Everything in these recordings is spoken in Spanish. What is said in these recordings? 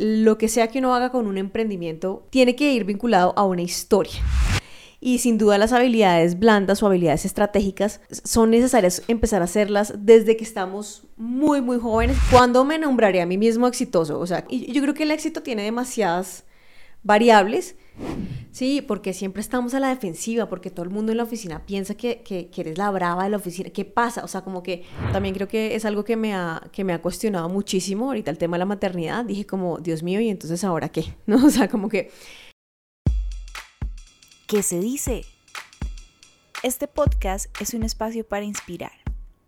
lo que sea que uno haga con un emprendimiento tiene que ir vinculado a una historia. Y sin duda las habilidades blandas o habilidades estratégicas son necesarias empezar a hacerlas desde que estamos muy, muy jóvenes. ¿Cuándo me nombraré a mí mismo exitoso? O sea, yo creo que el éxito tiene demasiadas variables. Sí, porque siempre estamos a la defensiva, porque todo el mundo en la oficina piensa que, que, eres la brava de la oficina. ¿Qué pasa? O sea, como que también creo que es algo que me, ha, que me ha cuestionado muchísimo ahorita el tema de la maternidad. Dije como, Dios mío, ¿y entonces ahora qué? ¿No? O sea, como que... ¿Qué se dice? Este podcast es un espacio para inspirar,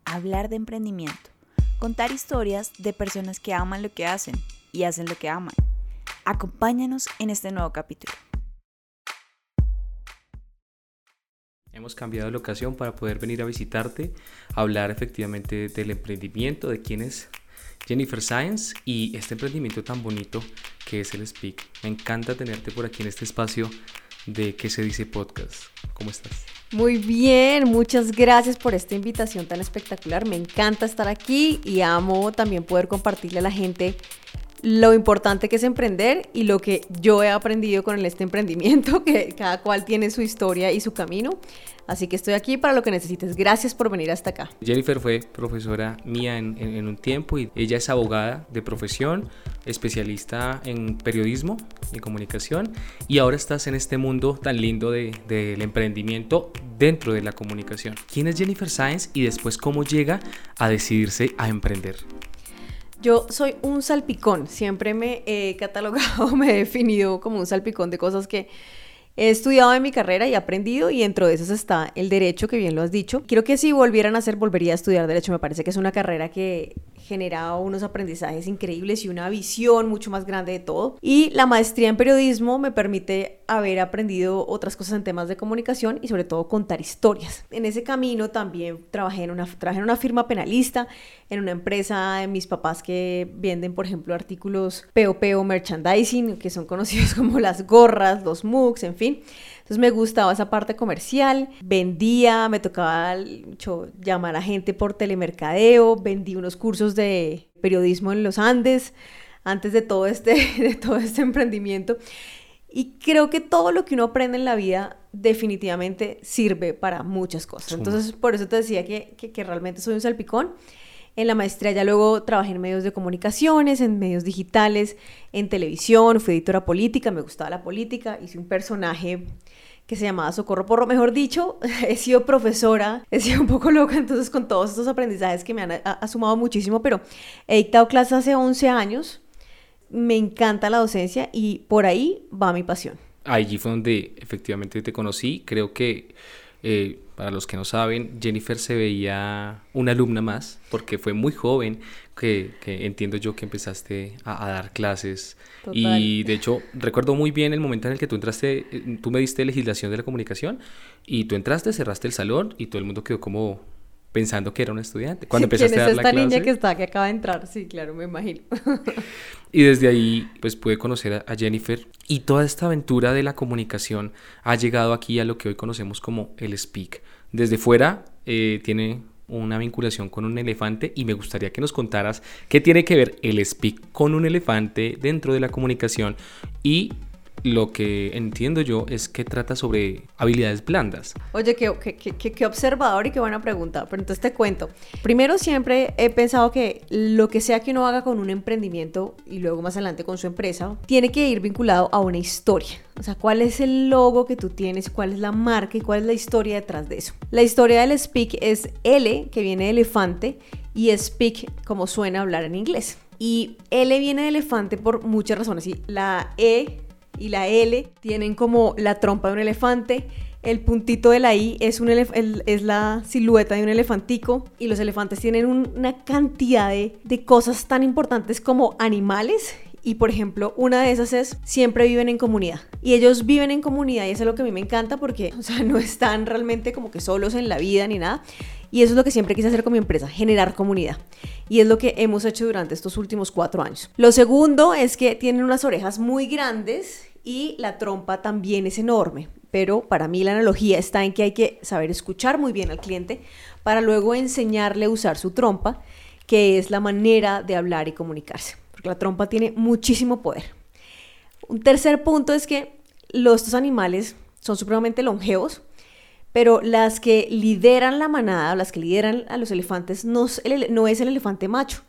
hablar de emprendimiento, contar historias de personas que aman lo que hacen y hacen lo que aman Acompáñanos en este nuevo capítulo. Hemos cambiado de locación para poder venir a visitarte, hablar efectivamente del emprendimiento, de quién es Jennifer Science y este emprendimiento tan bonito que es el Speak. Me encanta tenerte por aquí en este espacio de ¿Qué se dice podcast? ¿Cómo estás? Muy bien, muchas gracias por esta invitación tan espectacular. Me encanta estar aquí y amo también poder compartirle a la gente lo importante que es emprender y lo que yo he aprendido con este emprendimiento, que cada cual tiene su historia y su camino. Así que estoy aquí para lo que necesites. Gracias por venir hasta acá. Jennifer fue profesora mía en, un tiempo y ella es abogada de profesión, especialista en periodismo y comunicación y ahora estás en este mundo tan lindo del emprendimiento dentro de la comunicación. ¿Quién es Jennifer Sáenz y después cómo llega a decidirse a emprender? Yo soy un salpicón, siempre me he catalogado, me he definido como un salpicón de cosas que he estudiado en mi carrera y aprendido y dentro de esas está el derecho, que bien lo has dicho. Quiero que si volvieran a hacer, volvería a estudiar derecho. Me parece que es una carrera que genera unos aprendizajes increíbles y una visión mucho más grande de todo. Y la maestría en periodismo me permite haber aprendido otras cosas en temas de comunicación y sobre todo contar historias. En ese camino también trabajé en una, trabajé en una firma penalista, en una empresa de mis papás que venden, por ejemplo, artículos POP o merchandising, que son conocidos como las gorras, los mugs, en fin. Entonces me gustaba esa parte comercial, vendía, me tocaba llamar a gente por telemercadeo, vendí unos cursos de periodismo en los Andes antes de todo este, de todo este emprendimiento. Y creo que todo lo que uno aprende en la vida definitivamente sirve para muchas cosas. Entonces, por eso te decía que, que, realmente soy un salpicón. En la maestría ya luego trabajé en medios de comunicaciones, en medios digitales, en televisión, fui editora política, me gustaba la política, hice un personaje que se llamaba Socorro Porro. Mejor dicho, he sido profesora, he sido un poco loca entonces con todos estos aprendizajes que me han sumado muchísimo, pero he dictado clases hace 11 años me encanta la docencia y por ahí va mi pasión. Allí fue donde efectivamente te conocí. Creo que, eh, para los que no saben, Jennifer se veía una alumna más, porque fue muy joven, que, entiendo yo que empezaste a, dar clases. Y de hecho, recuerdo muy bien el momento en el que tú entraste, tú me diste legislación de la comunicación, y tú entraste, cerraste el salón, y todo el mundo quedó como pensando que era un estudiante. Cuando empezaste a dar esta niña que está, que acaba de entrar? Sí, claro, me imagino. y desde ahí, pues pude conocer a Jennifer y toda esta aventura de la comunicación ha llegado aquí a lo que hoy conocemos como el Speak. Desde fuera eh, tiene una vinculación con un elefante y me gustaría que nos contaras qué tiene que ver el Speak con un elefante dentro de la comunicación y lo que entiendo yo es que trata sobre habilidades blandas. Oye, qué, qué, observador y qué buena pregunta. Pero entonces te cuento. Primero, siempre he pensado que lo que sea que uno haga con un emprendimiento y luego más adelante con su empresa, tiene que ir vinculado a una historia. O sea, cuál es el logo que tú tienes, cuál es la marca y cuál es la historia detrás de eso. La historia del Speak es L, que viene de elefante, y Speak, como suena hablar en inglés. Y L viene de elefante por muchas razones. Y la E y la L tienen como la trompa de un elefante. El puntito de la I es, un es la silueta de un elefantico y los elefantes tienen una cantidad de, de cosas tan importantes como animales y por ejemplo, una de esas es siempre viven en comunidad. Y ellos viven en comunidad y eso es lo que a mí me encanta porque, o sea, no están realmente como que solos en la vida ni nada. Y eso es lo que siempre quise hacer con mi empresa, generar comunidad. Y es lo que hemos hecho durante estos últimos cuatro años. Lo segundo es que tienen unas orejas muy grandes y la trompa también es enorme. Pero para mí la analogía está en que hay que saber escuchar muy bien al cliente para luego enseñarle a usar su trompa, que es la manera de hablar y comunicarse la trompa tiene muchísimo poder. Un tercer punto es que los, estos animales son supremamente longevos, pero las que lideran la manada, las que lideran a los elefantes, no es el, elefante macho,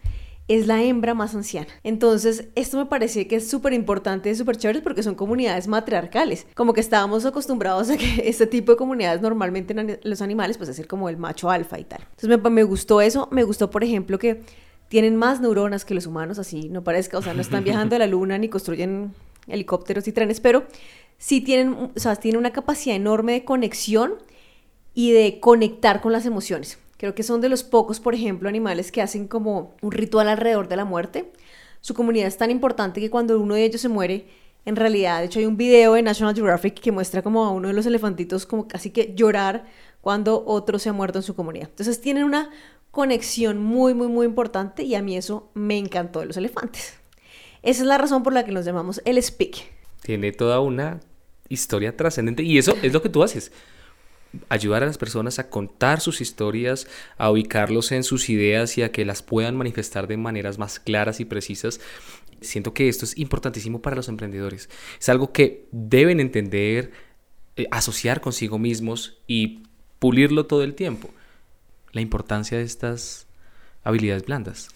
es la hembra más anciana. Entonces, esto me parece que es súper importante y súper chévere porque son comunidades matriarcales. Como que estábamos acostumbrados a que este tipo de comunidades normalmente en los animales, pues es como el macho alfa y tal. Entonces, me gustó eso. Me gustó, por ejemplo, que tienen más neuronas que los humanos, así no parezca, o sea, no están viajando a la luna ni construyen helicópteros y trenes, pero sí tienen, o sea, tienen una capacidad enorme de conexión y de conectar con las emociones. Creo que son de los pocos, por ejemplo, animales que hacen como un ritual alrededor de la muerte. Su comunidad es tan importante que cuando uno de ellos se muere, en realidad, de hecho hay un video de National Geographic que muestra como a uno de los elefantitos como casi que llorar cuando otro se ha muerto en su comunidad. Entonces tienen una conexión muy, muy, muy importante y a mí eso me encantó de los elefantes. Esa es la razón por la que nos llamamos el speak. Tiene toda una historia trascendente y eso es lo que tú haces ayudar a las personas a contar sus historias, a ubicarlos en sus ideas y a que las puedan manifestar de maneras más claras y precisas. Siento que esto es importantísimo para los emprendedores. Es algo que deben entender, eh, asociar consigo mismos y pulirlo todo el tiempo. La importancia de estas habilidades blandas.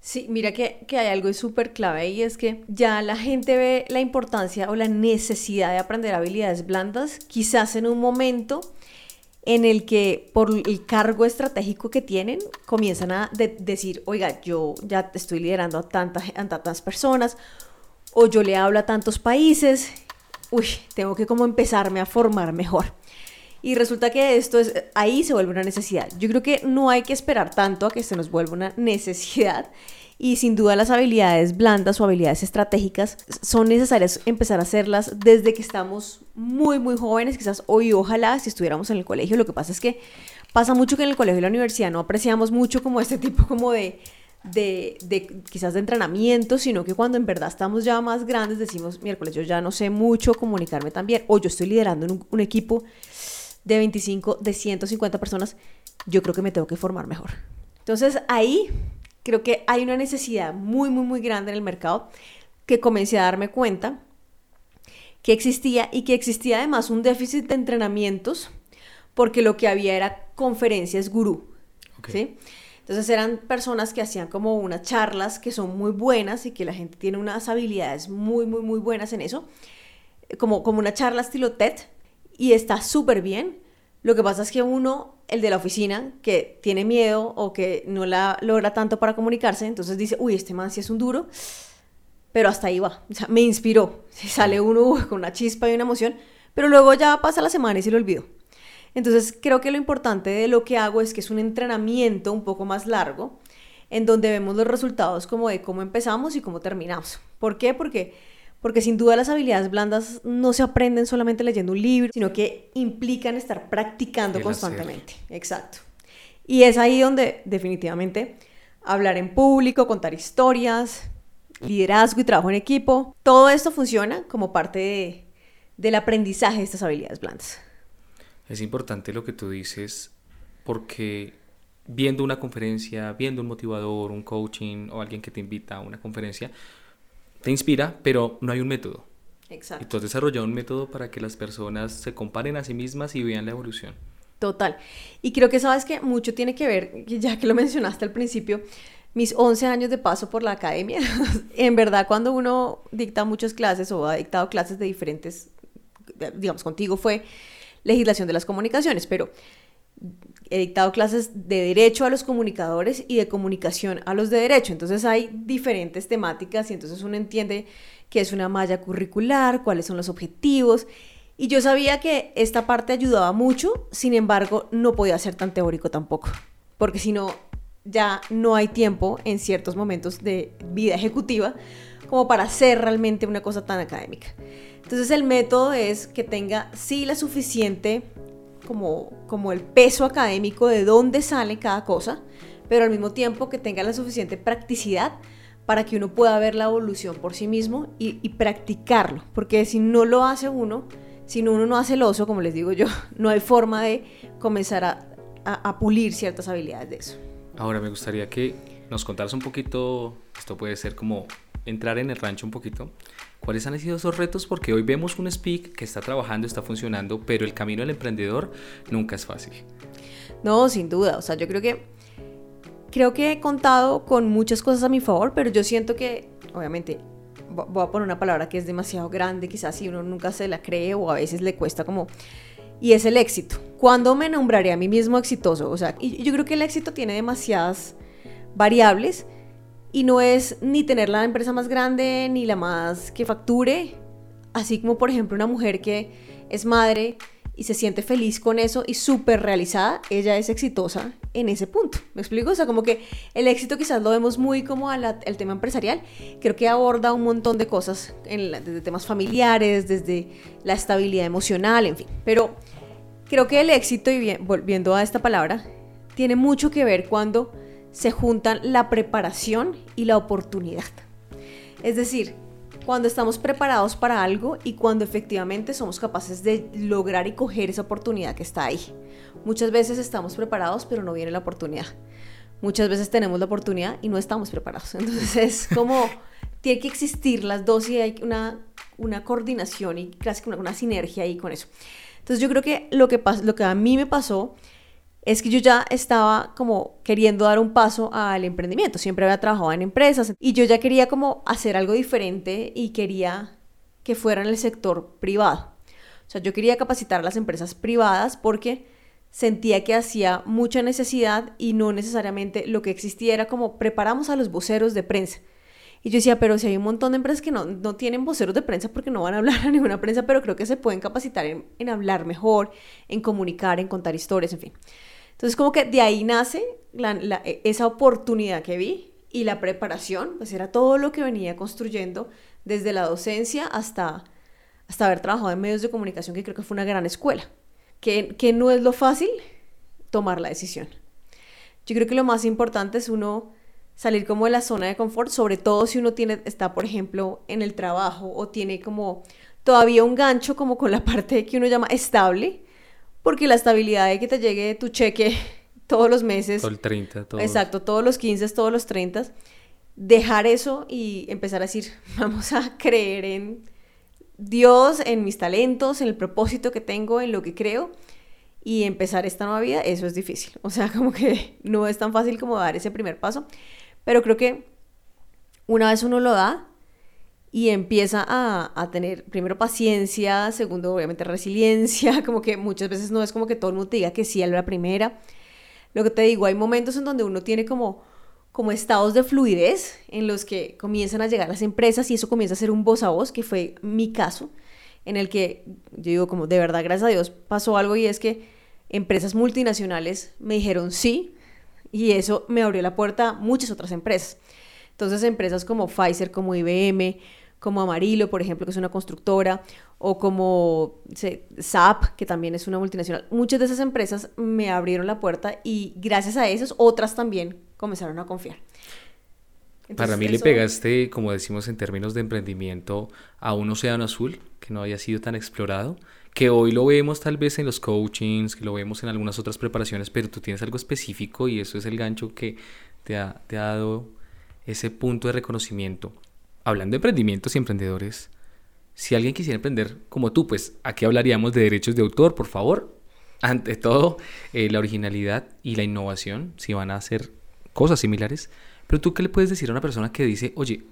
Sí, mira que, que hay algo súper clave y es que ya la gente ve la importancia o la necesidad de aprender habilidades blandas, quizás en un momento en el que por el cargo estratégico que tienen comienzan a decir, oiga, yo ya estoy liderando a tantas, a tantas personas o yo le hablo a tantos países, uy, tengo que como empezarme a formar mejor. Y resulta que esto es, ahí se vuelve una necesidad. Yo creo que no hay que esperar tanto a que se nos vuelva una necesidad y sin duda las habilidades blandas o habilidades estratégicas son necesarias empezar a hacerlas desde que estamos muy, muy jóvenes, quizás hoy ojalá si estuviéramos en el colegio. Lo que pasa es que pasa mucho que en el colegio y la universidad no apreciamos mucho como este tipo como de, de, quizás de entrenamiento, sino que cuando en verdad estamos ya más grandes decimos, miércoles, yo ya no sé mucho comunicarme tan bien, o yo estoy liderando un, equipo de 25, de 150 personas, yo creo que me tengo que formar mejor. Entonces ahí creo que hay una necesidad muy, muy, muy grande en el mercado que comencé a darme cuenta que existía y que existía además un déficit de entrenamientos porque lo que había era conferencias gurú. ¿sí? Entonces eran personas que hacían como unas charlas que son muy buenas y que la gente tiene unas habilidades muy, muy, muy buenas en eso, como, como una charla estilo TED, y está súper bien. Lo que pasa es que uno el de la oficina que tiene miedo o que no la logra tanto para comunicarse, entonces dice, uy, este man sí es un duro, pero hasta ahí va, o sea, me inspiró, sale uno con una chispa y una emoción, pero luego ya pasa la semana y se lo olvido. Entonces creo que lo importante de lo que hago es que es un entrenamiento un poco más largo, en donde vemos los resultados como de cómo empezamos y cómo terminamos. ¿Por qué? Porque porque sin duda las habilidades blandas no se aprenden solamente leyendo un libro, sino que implican estar practicando constantemente. Exacto. Y es ahí donde definitivamente hablar en público, contar historias, liderazgo y trabajo en equipo, todo esto funciona como parte del aprendizaje de estas habilidades blandas. Es importante lo que tú dices porque viendo una conferencia, viendo un motivador, un coaching o alguien que te invita a una conferencia, te inspira, pero no hay un método. Exacto. Y tú has desarrollado un método para que las personas se comparen a sí mismas y vean la evolución. Total. Y creo que sabes que mucho tiene que ver, ya que lo mencionaste al principio, mis 11 años de paso por la academia. en verdad, cuando uno dicta muchas clases o ha dictado clases de diferentes, digamos, contigo fue legislación de las comunicaciones, pero he dictado clases de derecho a los comunicadores y de comunicación a los de derecho. Entonces hay diferentes temáticas y entonces uno entiende qué es una malla curricular, cuáles son los objetivos. Y yo sabía que esta parte ayudaba mucho, sin embargo, no podía ser tan teórico tampoco, porque si no, ya no hay tiempo en ciertos momentos de vida ejecutiva como para hacer realmente una cosa tan académica. Entonces el método es que tenga sí la suficiente como, como el peso académico de dónde sale cada cosa, pero al mismo tiempo que tenga la suficiente practicidad para que uno pueda ver la evolución por sí mismo y, practicarlo. Porque si no lo hace uno, si uno no hace el oso, como les digo yo, no hay forma de comenzar a, a pulir ciertas habilidades de eso. Ahora me gustaría que nos contaras un poquito, esto puede ser como entrar en el rancho un poquito, ¿cuáles han sido esos retos? Porque hoy vemos un speak que está trabajando, está funcionando, pero el camino del emprendedor nunca es fácil. No, sin duda. O sea, yo creo que creo que he contado con muchas cosas a mi favor, pero yo siento que, obviamente, voy a poner una palabra que es demasiado grande, quizás si uno nunca se la cree o a veces le cuesta como... Y es el éxito. ¿Cuándo me nombraré a mí mismo exitoso? O sea, yo creo que el éxito tiene demasiadas variables y no es ni tener la empresa más grande ni la más que facture, así como por ejemplo una mujer que es madre y se siente feliz con eso y súper realizada, ella es exitosa en ese punto. ¿Me explico? O sea, como que el éxito quizás lo vemos muy como al tema empresarial, creo que aborda un montón de cosas, en desde temas familiares, desde la estabilidad emocional, en fin. Pero creo que el éxito, y volviendo a esta palabra, tiene mucho que ver cuando se juntan la preparación y la oportunidad. Es decir, cuando estamos preparados para algo y cuando efectivamente somos capaces de lograr y coger esa oportunidad que está ahí. Muchas veces estamos preparados pero no viene la oportunidad. Muchas veces tenemos la oportunidad y no estamos preparados. Entonces es como, tiene que existir las dos y hay una, una coordinación y casi una, una sinergia ahí con eso. Entonces yo creo que lo que, lo que a mí me pasó es que yo ya estaba como queriendo dar un paso al emprendimiento. Siempre había trabajado en empresas y yo ya quería como hacer algo diferente y quería que fuera en el sector privado. O sea, yo quería capacitar a las empresas privadas porque sentía que hacía mucha necesidad y no necesariamente lo que existía era como preparamos a los voceros de prensa. Y yo decía, pero si hay un montón de empresas que no, no tienen voceros de prensa porque no van a hablar a ninguna prensa, pero creo que se pueden capacitar en, en hablar mejor, en comunicar, en contar historias, en fin. Entonces como que de ahí nace e, esa oportunidad que vi y la preparación, pues era todo lo que venía construyendo desde la docencia hasta, hasta haber trabajado en medios de comunicación, que creo que fue una gran escuela, que, que no es lo fácil tomar la decisión. Yo creo que lo más importante es uno salir como de la zona de confort, sobre todo si uno tiene, está, por ejemplo, en el trabajo o tiene como todavía un gancho como con la parte que uno llama estable, porque la estabilidad de que te llegue tu cheque todos los meses. Todo el 30, todo. Exacto, todos los 15, todos los 30. Dejar eso y empezar a decir, vamos a creer en Dios, en mis talentos, en el propósito que tengo, en lo que creo. Y empezar esta nueva vida, eso es difícil. O sea, como que no es tan fácil como dar ese primer paso. Pero creo que una vez uno lo da, y empieza a, tener primero paciencia, segundo obviamente resiliencia, como que muchas veces no es como que todo el mundo te diga que sí a la primera. Lo que te digo, hay momentos en donde uno tiene como, como estados de fluidez en los que comienzan a llegar las empresas y eso comienza a ser un voz a voz, que fue mi caso, en el que yo digo como de verdad, gracias a Dios, pasó algo y es que empresas multinacionales me dijeron sí y eso me abrió la puerta a muchas otras empresas. Entonces empresas como Pfizer, como IBM, como Amarillo, por ejemplo, que es una constructora, o como SAP, que también es una multinacional. Muchas de esas empresas me abrieron la puerta y gracias a esas otras también comenzaron a confiar. Para mí le pegaste, como decimos en términos de emprendimiento, a un océano azul que no había sido tan explorado, que hoy lo vemos tal vez en los coachings, que lo vemos en algunas otras preparaciones, pero tú tienes algo específico y eso es el gancho que te ha, te ha dado ese punto de reconocimiento hablando de emprendimientos y emprendedores, si alguien quisiera emprender como tú, pues aquí hablaríamos de derechos de autor, por favor. Ante todo, eh, la originalidad y la innovación, si van a hacer cosas similares. Pero tú, ¿qué le puedes decir a una persona que dice, oye,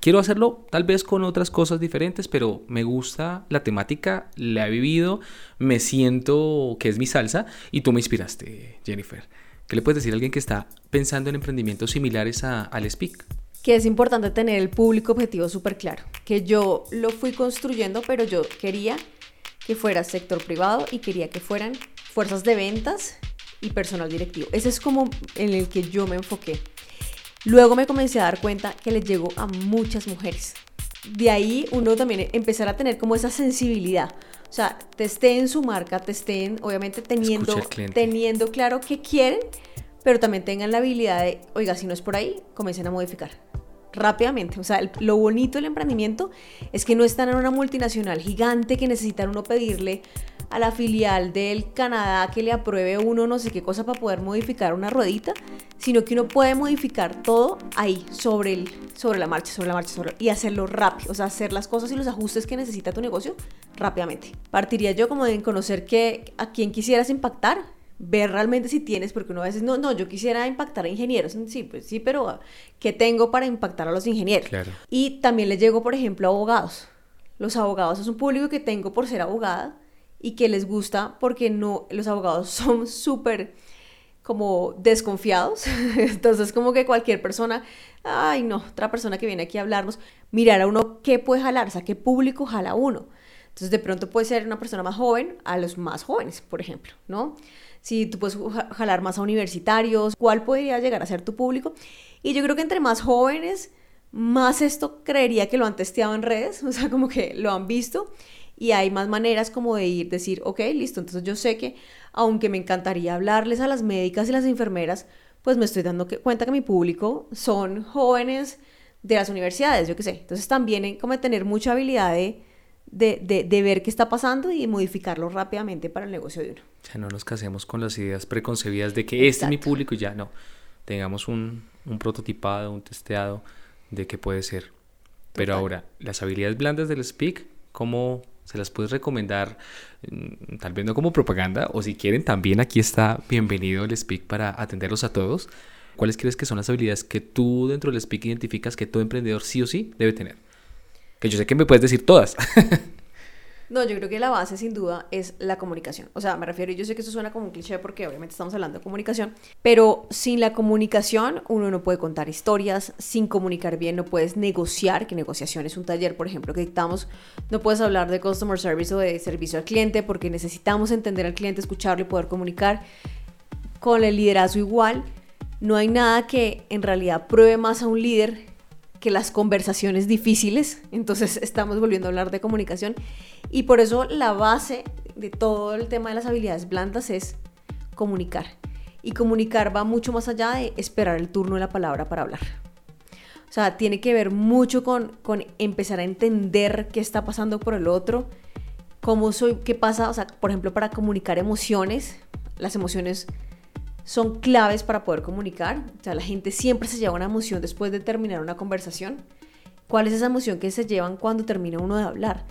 quiero hacerlo tal vez con otras cosas diferentes, pero me gusta la temática, la he vivido, me siento que es mi salsa y tú me inspiraste, Jennifer? ¿Qué le puedes decir a alguien que está pensando en emprendimientos similares a, al Speak? que es importante tener el público objetivo súper claro, que yo lo fui construyendo, pero yo quería que fuera sector privado y quería que fueran fuerzas de ventas y personal directivo. Ese es como en el que yo me enfoqué. Luego me comencé a dar cuenta que le llegó a muchas mujeres. De ahí uno también empezar a tener como esa sensibilidad. O sea, en su marca, estén obviamente teniendo, teniendo claro qué quieren, pero también tengan la habilidad de, oiga, si no es por ahí, comiencen a modificar rápidamente. O sea, lo bonito del emprendimiento es que no están en una multinacional gigante que necesitan uno pedirle a la filial del Canadá que le apruebe uno no sé qué cosa para poder modificar una ruedita, sino que uno puede modificar todo ahí, sobre, el, sobre la marcha, sobre la marcha, sobre, y hacerlo rápido, o sea, hacer las cosas y los ajustes que necesita tu negocio rápidamente. Partiría yo como de conocer que, a quién quisieras impactar, ver realmente si tienes, porque uno a veces, no, no, yo quisiera impactar a ingenieros, sí, pues sí, pero ¿qué tengo para impactar a los ingenieros? Claro. Y también les llego, por ejemplo, a abogados. Los abogados es un público que tengo por ser abogada y que les gusta porque no, los abogados son súper como desconfiados. Entonces, como que cualquier persona, ay no, otra persona que viene aquí a hablarnos, mirar a uno qué puede jalar, o sea, qué público jala uno. Entonces, de pronto puede ser una persona más joven a los más jóvenes, por ejemplo, ¿no? Si tú puedes jalar más a universitarios, ¿cuál podría llegar a ser tu público? Y yo creo que entre más jóvenes, más esto creería que lo han testeado en redes, o sea, como que lo han visto y hay más maneras como de ir, decir, ok, listo, entonces yo sé que aunque me encantaría hablarles a las médicas y las enfermeras, pues me estoy dando cuenta que mi público son jóvenes de las universidades, yo qué sé. Entonces también hay como tener mucha habilidad de, de, de, ver qué está pasando y modificarlo rápidamente para el negocio de uno. O sea, no nos casemos con las ideas preconcebidas de que este es mi público y ya no. Tengamos un, un prototipado, un testeado de qué puede ser. Pero ahora, las habilidades blandas del speak, ¿cómo, se las puedes recomendar, mm, tal vez no como propaganda, o si quieren, también aquí está bienvenido el Speak para atenderlos a todos. ¿Cuáles crees que son las habilidades que tú dentro del Speak identificas que todo emprendedor sí o sí debe tener? Que yo sé que me puedes decir todas. No, yo creo que la base sin duda es la comunicación. O sea, me refiero, yo sé que eso suena como un cliché porque obviamente estamos hablando de comunicación, pero sin la comunicación uno no puede contar historias, sin comunicar bien no puedes negociar, que negociación es un taller, por ejemplo, que dictamos, no puedes hablar de customer service o de servicio al cliente porque necesitamos entender al cliente, escucharlo y poder comunicar. Con el liderazgo igual, no hay nada que en realidad pruebe más a un líder que las conversaciones difíciles, entonces estamos volviendo a hablar de comunicación y por eso la base de todo el tema de las habilidades blandas es comunicar. Y comunicar va mucho más allá de esperar el turno de la palabra para hablar. O sea, tiene que ver mucho con, con empezar a entender qué está pasando por el otro, cómo soy, qué pasa, o sea, por ejemplo, para comunicar emociones, las emociones son claves para poder comunicar. O sea, la gente siempre se lleva una emoción después de terminar una conversación. ¿Cuál es esa emoción que se llevan cuando termina uno de hablar?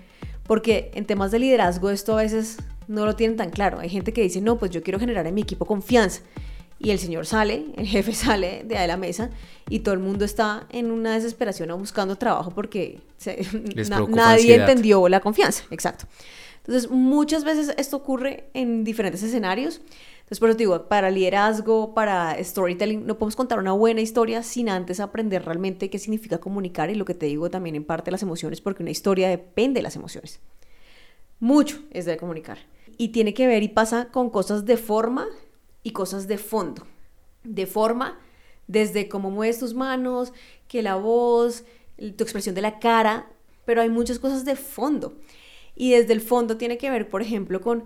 Porque en temas de liderazgo esto a veces no lo tienen tan claro. Hay gente que dice, no, pues yo quiero generar en mi equipo confianza. Y el señor sale, el jefe sale de ahí la mesa y todo el mundo está en una desesperación o buscando trabajo porque nadie entendió la confianza. Exacto. Entonces, muchas veces esto ocurre en diferentes escenarios. Entonces, por eso digo, para liderazgo, para storytelling, no podemos contar una buena historia sin antes aprender realmente qué significa comunicar y lo que te digo también en parte las emociones, porque una historia depende de las emociones. Mucho es de comunicar. Y tiene que ver y pasa con cosas de forma y cosas de fondo. De forma, desde cómo mueves tus manos, que la voz, tu expresión de la cara, pero hay muchas cosas de fondo. Y desde el fondo tiene que ver, por ejemplo, con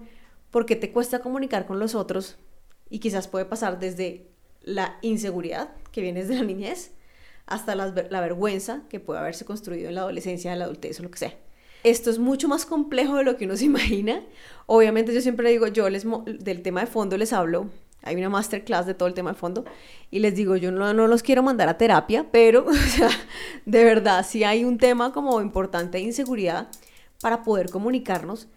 porque te cuesta comunicar con los otros y quizás puede pasar desde la inseguridad que viene desde la niñez hasta la, vergüenza que puede haberse construido en la adolescencia, en la adultez o lo que sea. Esto es mucho más complejo de lo que uno se imagina. Obviamente yo siempre digo, yo les del tema de fondo les hablo, hay una masterclass de todo el tema de fondo y les digo, yo no, no los quiero mandar a terapia, pero de verdad, si hay un tema como importante de inseguridad para poder comunicarnos,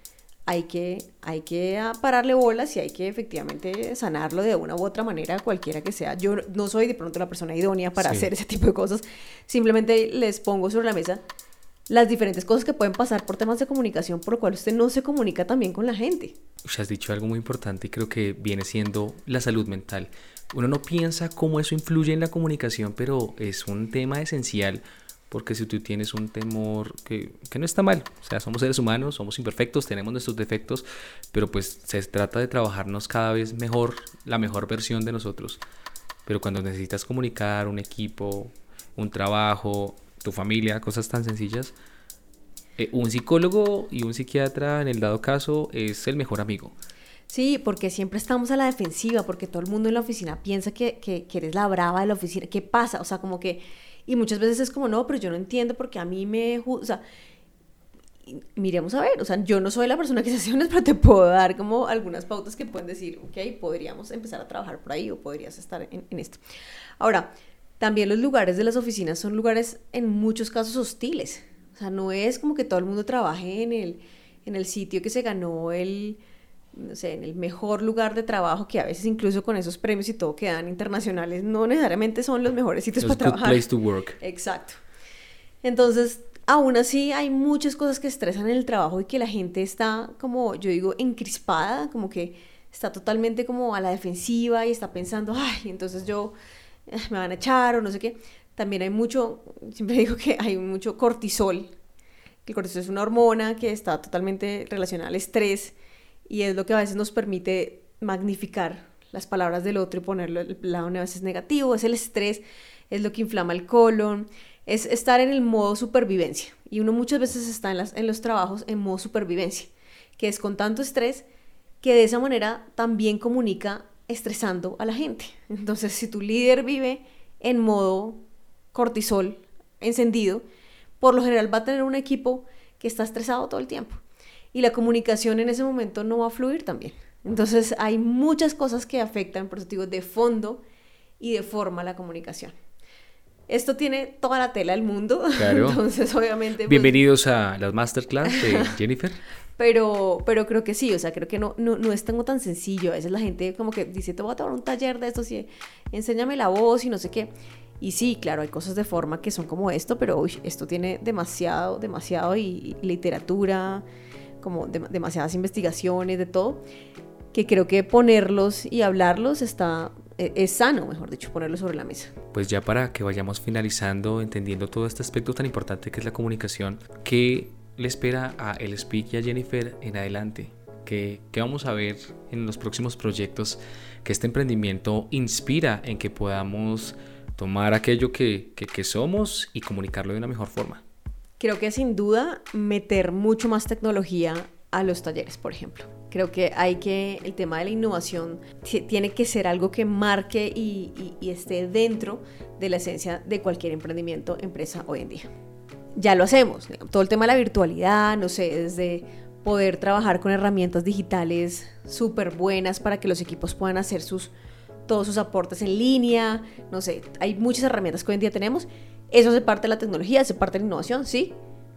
hay que, hay que pararle bolas y hay que efectivamente sanarlo de una u otra manera, cualquiera que sea. Yo no soy de pronto la persona idónea para hacer ese tipo de cosas. Simplemente les pongo sobre la mesa las diferentes cosas que pueden pasar por temas de comunicación por lo cual usted no se comunica también con la gente. Usted has dicho algo muy importante y creo que viene siendo la salud mental. Uno no piensa cómo eso influye en la comunicación, pero es un tema esencial porque si tú tienes un temor que, que, no está mal, o sea, somos seres humanos, somos imperfectos, tenemos nuestros defectos, pero pues se trata de trabajarnos cada vez mejor, la mejor versión de nosotros. Pero cuando necesitas comunicar un equipo, un trabajo, tu familia, cosas tan sencillas, eh, un psicólogo y un psiquiatra en el dado caso es el mejor amigo. Sí, porque siempre estamos a la defensiva, porque todo el mundo en la oficina piensa que, que, que eres la brava de la oficina. ¿Qué pasa? O sea, como que y muchas veces es como, no, pero yo no entiendo porque a mí me... O sea, miremos a ver, o sea, yo no soy la persona que se sesiones, pero te puedo dar como algunas pautas que pueden decir, ok, podríamos empezar a trabajar por ahí o podrías estar en, en esto. Ahora, también los lugares de las oficinas son lugares en muchos casos hostiles. O sea, no es como que todo el mundo trabaje en el, en el sitio que se ganó el, no sé, en el mejor lugar de trabajo, que a veces incluso con esos premios y todo que dan internacionales, no necesariamente son los mejores sitios para trabajar. Place to work. Exacto. Entonces, aún así hay muchas cosas que estresan en el trabajo y que la gente está como, yo digo, encrispada, como que está totalmente como a la defensiva y está pensando, ay, entonces yo eh, me van a echar o no sé qué. También hay mucho, siempre digo que hay mucho cortisol. El cortisol es una hormona que está totalmente relacionada al estrés y es lo que a veces nos permite magnificar las palabras del otro y ponerlo el lado a veces negativo. Es el estrés, es lo que inflama el colon, es estar en el modo supervivencia. Y uno muchas veces está en, las, en los trabajos en modo supervivencia, que es con tanto estrés que de esa manera también comunica estresando a la gente. Entonces, si tu líder vive en modo cortisol encendido, por lo general va a tener un equipo que está estresado todo el tiempo. Y la comunicación en ese momento no va a fluir también. Entonces, hay muchas cosas que afectan, por eso digo, de fondo y de forma la comunicación. Esto tiene toda la tela del mundo. Claro. Entonces, obviamente. Pues, Bienvenidos a las masterclass de Jennifer. Pero, pero creo que sí, o sea, creo que no, no, no es tan, tan sencillo. A veces la gente como que dice, te voy a tomar un taller de esto, sí, enséñame la voz y no sé qué. Y sí, claro, hay cosas de forma que son como esto, pero uy, esto tiene demasiado, demasiado y, literatura, como demasiadas investigaciones, de todo, que creo que ponerlos y hablarlos está, e, es sano, mejor dicho, ponerlos sobre la mesa. Pues ya para que vayamos finalizando, entendiendo todo este aspecto tan importante que es la comunicación, ¿qué le espera a El Speak y a Jennifer en adelante? ¿Qué, vamos a ver en los próximos proyectos? Que este emprendimiento inspira en que podamos tomar aquello que, que, somos y comunicarlo de una mejor forma. Creo que sin duda meter mucho más tecnología a los talleres, por ejemplo. Creo que hay que, el tema de la innovación tiene que ser algo que marque y, y, esté dentro de la esencia de cualquier emprendimiento, empresa hoy en día ya lo hacemos. Todo el tema de la virtualidad, no sé, desde poder trabajar con herramientas digitales súper buenas para que los equipos puedan hacer sus, todos sus aportes en línea, no sé, hay muchas herramientas que hoy en día tenemos. Eso hace parte de la tecnología, hace parte de la innovación, sí,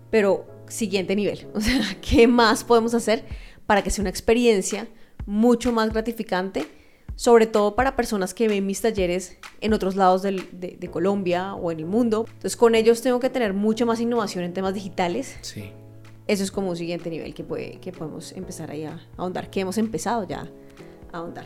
pero siguiente nivel. O sea, ¿qué más podemos hacer para que sea una experiencia mucho más gratificante? sobre todo para personas que ven mis talleres en otros lados de, de, Colombia o en el mundo. Entonces con ellos tengo que tener mucha más innovación en temas digitales. Sí. Eso es como un siguiente nivel que, puede, que podemos empezar ahí a, ahondar, que hemos empezado ya a ahondar.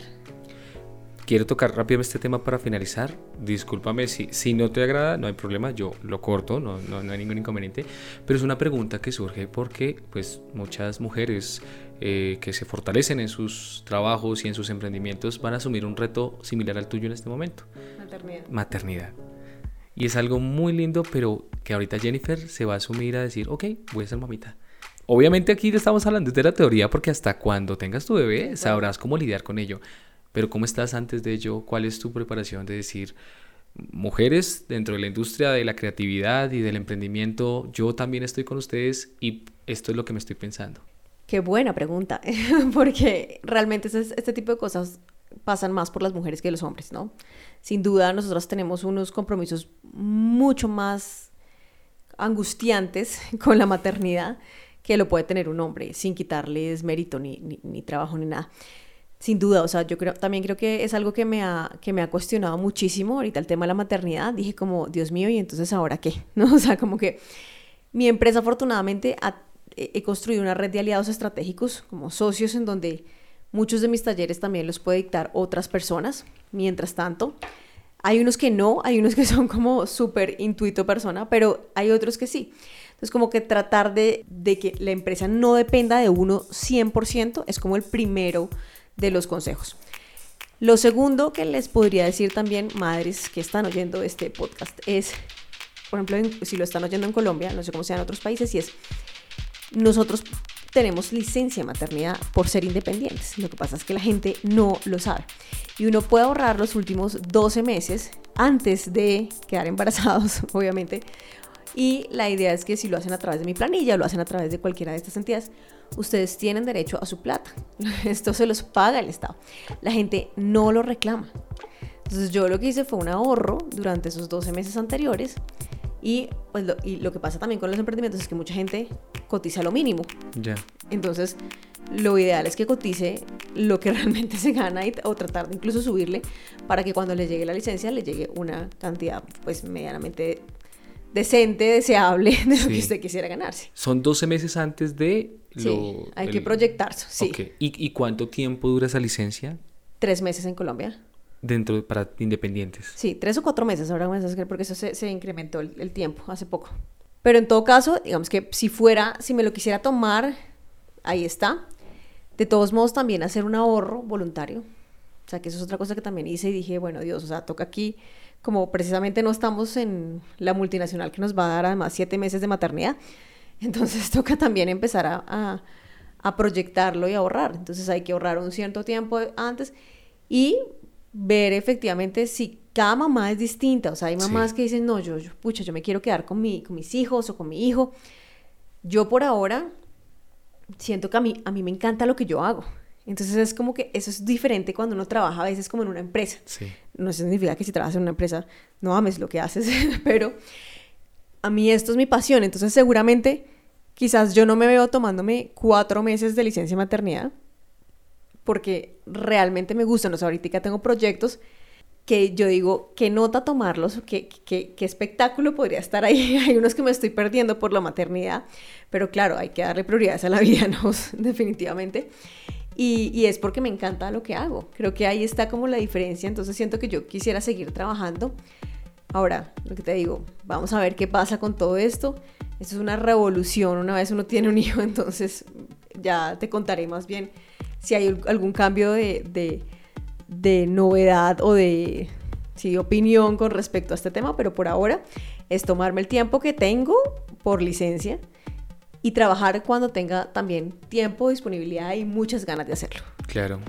Quiero tocar rápido este tema para finalizar. Discúlpame si, si no te agrada, no hay problema, yo lo corto, no, no, no hay ningún inconveniente. Pero es una pregunta que surge porque pues, muchas mujeres eh, que se fortalecen en sus trabajos y en sus emprendimientos van a asumir un reto similar al tuyo en este momento. Maternidad. Maternidad. Y es algo muy lindo, pero que ahorita Jennifer se va a asumir a decir, ok, voy a ser mamita. Obviamente aquí estamos hablando de la teoría porque hasta cuando tengas tu bebé sabrás cómo lidiar con ello. Pero ¿cómo estás antes de ello? ¿Cuál es tu preparación de decir, mujeres dentro de la industria de la creatividad y del emprendimiento, yo también estoy con ustedes y esto es lo que me estoy pensando? Qué buena pregunta, porque realmente este tipo de cosas pasan más por las mujeres que los hombres, ¿no? Sin duda, nosotros tenemos unos compromisos mucho más angustiantes con la maternidad que lo puede tener un hombre, sin quitarles mérito ni, trabajo ni nada. Sin duda, o sea, yo creo, también creo que es algo que me, ha, que me ha cuestionado muchísimo ahorita el tema de la maternidad. Dije como, Dios mío, ¿y entonces ahora qué? ¿No? O sea, como que mi empresa afortunadamente ha he construido una red de aliados estratégicos como socios en donde muchos de mis talleres también los puede dictar otras personas. Mientras tanto, hay unos que no, hay unos que son como súper intuito persona, pero hay otros que sí. Entonces, como que tratar de, de que la empresa no dependa de uno 100% es como el primero de los consejos. Lo segundo que les podría decir también, madres que están oyendo este podcast, es, por ejemplo, si lo están oyendo en Colombia, no sé cómo sea en otros países, y es nosotros tenemos licencia maternidad por ser independientes. Lo que pasa es que la gente no lo sabe. Y uno puede ahorrar los últimos 12 meses antes de quedar embarazados, obviamente, Y la idea es que si lo hacen a través de mi planilla o lo hacen a través de cualquiera de estas entidades, ustedes tienen derecho a su plata. Esto se los paga el Estado. La gente no lo reclama. Entonces yo lo que hice fue un ahorro durante esos 12 meses anteriores y, pues, lo, y lo que pasa también con los emprendimientos es que mucha gente cotiza lo mínimo. Ya. Entonces, lo ideal es que cotice lo que realmente se gana y, o tratar de incluso subirle para que cuando le llegue la licencia le llegue una cantidad pues medianamente decente, deseable de lo que Sí. usted quisiera ganarse. Son 12 meses antes de Sí, lo... hay que el- proyectarse, sí. Ok. ¿Y, y cuánto tiempo dura esa licencia Tres meses en Colombia. dentro de- para independientes? Sí, tres o cuatro meses, ahora porque eso se, se incrementó el, el tiempo hace poco. Pero en todo caso, digamos que si fuera, si me lo quisiera tomar, ahí está. De todos modos, también hacer un ahorro voluntario. O sea, que eso es otra cosa que también hice y dije, bueno, Dios, o sea, toca aquí, como precisamente no estamos en la multinacional que nos va a dar además siete meses de maternidad, entonces toca también empezar a, a, a proyectarlo y ahorrar. Entonces hay que ahorrar un cierto tiempo antes y ver efectivamente si cada mamá es distinta. O sea, hay Sí. mamás que dicen, no, yo, yo, pucha, yo me quiero quedar con, mi, con mis hijos o con mi hijo. Yo por ahora siento que a mí, a mí me encanta lo que yo hago. Entonces es como que eso es diferente cuando uno trabaja a veces como en una empresa. Sí. No significa que si trabajas en una empresa no ames lo que haces, pero a mí esto es mi pasión. Entonces seguramente quizás yo no me veo tomándome cuatro meses de licencia de maternidad porque realmente me gustan. O sea, ahorita tengo proyectos que yo digo, qué nota tomarlos, qué, qué, qué espectáculo podría estar ahí. Hay unos que me estoy perdiendo por la maternidad, pero claro, hay que darle prioridades a la vida, ¿no? Definitivamente. Y, y es porque me encanta lo que hago. Creo que ahí está como la diferencia. Entonces siento que yo quisiera seguir trabajando. Ahora, lo que te digo, vamos a ver qué pasa con todo esto. Esto es una revolución. Una vez uno tiene un hijo, entonces ya te contaré más bien si hay algún cambio de, de, de novedad o de sí, opinión con respecto a este tema. Pero por ahora es tomarme el tiempo que tengo por licencia y trabajar cuando tenga también tiempo, disponibilidad y muchas ganas de hacerlo. Claro.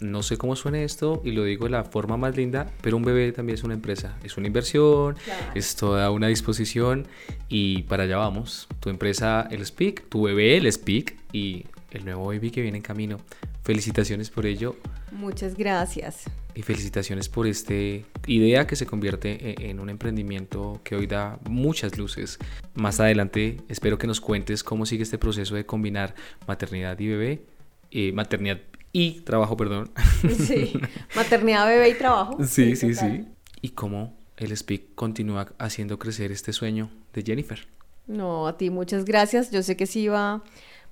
No sé cómo suena esto y lo digo de la forma más linda, pero un bebé también es una empresa, es una inversión, Claro. es toda una disposición y para allá vamos. Tu empresa, el Speak, tu bebé, el Speak y el nuevo baby que viene en camino. Felicitaciones por ello Muchas gracias. Y felicitaciones por esta idea que se convierte e- en un emprendimiento que hoy da muchas luces. Más adelante espero que nos cuentes cómo sigue este proceso de combinar maternidad y bebé, eh, maternidad y trabajo, perdón. Sí, maternidad, bebé y trabajo. Sí, sí, sí. Y cómo el Speak continúa haciendo crecer este sueño de Jennifer. No, a ti muchas gracias. Yo sé que sí va,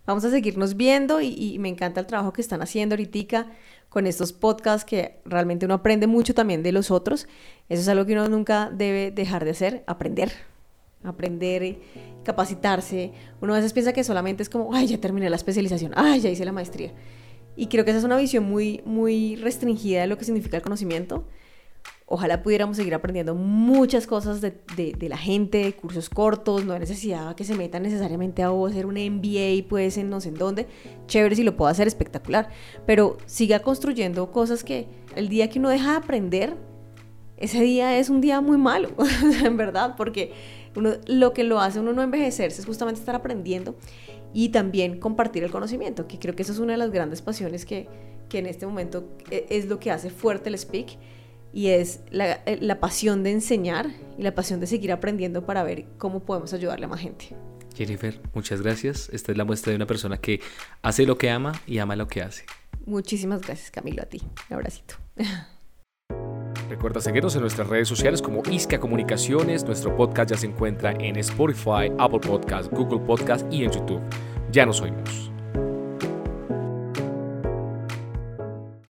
vamos a seguirnos viendo y, me encanta el trabajo que están haciendo ahorita con estos podcasts que realmente uno aprende mucho también de los otros. Eso es algo que uno nunca debe dejar de hacer, aprender. Aprender, capacitarse. Uno a veces piensa que solamente es como, ay, ya terminé la especialización, ay, ya hice la maestría. Y creo que esa es una visión muy, muy restringida de lo que significa el conocimiento. Ojalá pudiéramos seguir aprendiendo muchas cosas de, de- de la gente, cursos cortos, no hay necesidad que se metan necesariamente a hacer un MBA, pues en no sé en dónde. Chévere si lo puedo hacer, espectacular. Pero siga construyendo cosas que el día que uno deja de aprender, ese día es un día muy malo, en verdad, porque uno, lo que lo hace uno no envejecerse es justamente estar aprendiendo y también compartir el conocimiento, que creo que esa es una de las grandes pasiones que, que en este momento e- es lo que hace fuerte el Speak y es la, eh, la pasión de enseñar y la pasión de seguir aprendiendo para ver cómo podemos ayudarle a más gente. Jennifer, muchas gracias. Esta es la muestra de una persona que hace lo que ama y ama lo que hace. Muchísimas gracias Camilo a ti. Un abracito. Recuerda seguirnos en nuestras redes sociales como Isca Comunicaciones. Nuestro podcast ya se encuentra en Spotify, Apple Podcast, Google Podcast y en YouTube. Ya nos oímos.